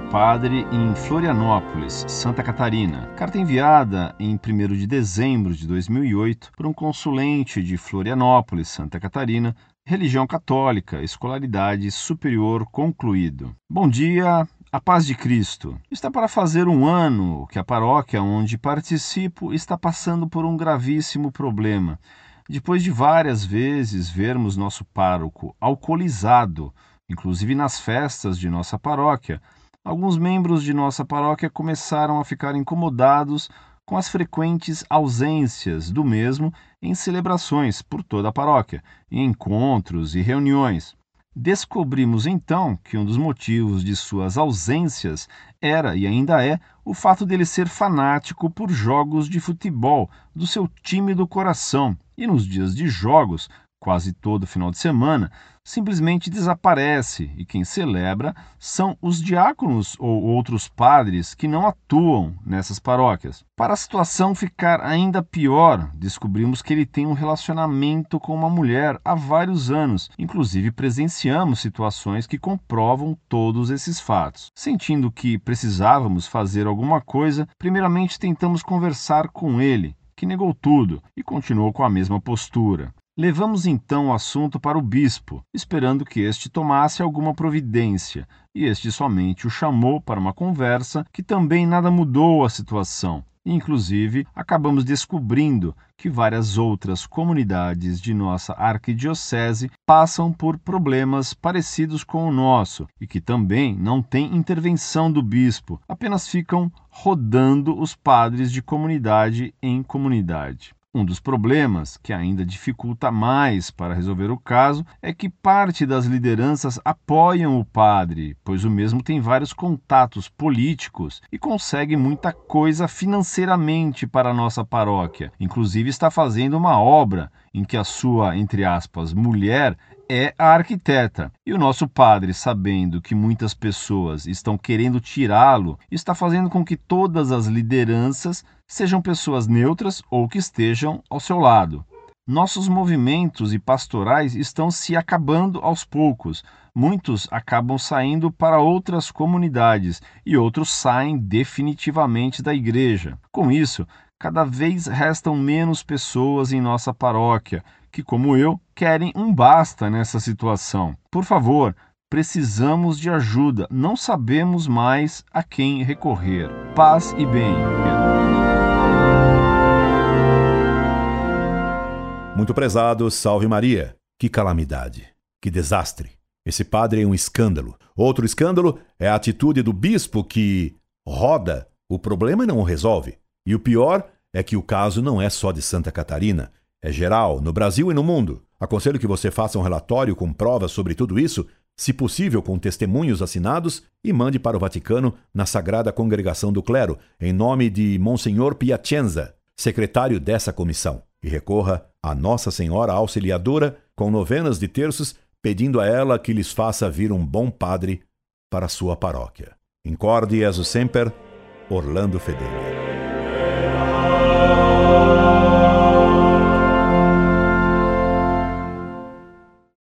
padre em Florianópolis, Santa Catarina. Carta enviada em 1 de dezembro de 2008 por um consulente de Florianópolis, Santa Catarina, religião católica, escolaridade superior concluído. Bom dia, a paz de Cristo. Está para fazer um ano que a paróquia onde participo está passando por um gravíssimo problema. Depois de várias vezes vermos nosso pároco alcoolizado, inclusive nas festas de nossa paróquia, alguns membros de nossa paróquia começaram a ficar incomodados com as frequentes ausências do mesmo em celebrações por toda a paróquia, em encontros e reuniões. Descobrimos então que um dos motivos de suas ausências era e ainda é o fato dele ser fanático por jogos de futebol do seu time do coração e nos dias de jogos quase todo final de semana, simplesmente desaparece e quem celebra são os diáconos ou outros padres que não atuam nessas paróquias. Para a situação ficar ainda pior, descobrimos que ele tem um relacionamento com uma mulher há vários anos, inclusive presenciamos situações que comprovam todos esses fatos. Sentindo que precisávamos fazer alguma coisa, primeiramente tentamos conversar com ele, que negou tudo e continuou com a mesma postura. Levamos então o assunto para o bispo, esperando que este tomasse alguma providência, e este somente o chamou para uma conversa que também nada mudou a situação. Inclusive, acabamos descobrindo que várias outras comunidades de nossa arquidiocese passam por problemas parecidos com o nosso e que também não têm intervenção do bispo, apenas ficam rodando os padres de comunidade em comunidade. Um dos problemas que ainda dificulta mais para resolver o caso é que parte das lideranças apoiam o padre, pois o mesmo tem vários contatos políticos e consegue muita coisa financeiramente para a nossa paróquia. Inclusive está fazendo uma obra em que a sua, entre aspas, mulher é a arquiteta. E o nosso padre, sabendo que muitas pessoas estão querendo tirá-lo, está fazendo com que todas as lideranças sejam pessoas neutras ou que estejam ao seu lado. Nossos movimentos e pastorais estão se acabando aos poucos. Muitos acabam saindo para outras comunidades e outros saem definitivamente da igreja. Com isso, cada vez restam menos pessoas em nossa paróquia que, como eu, querem um basta nessa situação. Por favor, precisamos de ajuda, não sabemos mais a quem recorrer. Paz e bem. Muito prezado, salve Maria. Que calamidade, que desastre. Esse padre é um escândalo. Outro escândalo é a atitude do bispo que roda o problema e não o resolve. E o pior é que o caso não é só de Santa Catarina. É geral, no Brasil e no mundo. Aconselho que você faça um relatório com provas sobre tudo isso, se possível com testemunhos assinados, e mande para o Vaticano na Sagrada Congregação do Clero, em nome de Monsenhor Piacenza, secretário dessa comissão. E recorra a Nossa Senhora Auxiliadora com novenas de terços, pedindo a ela que lhes faça vir um bom padre para sua paróquia. Incorde Jesus Semper, Orlando Fedeli. Yeah.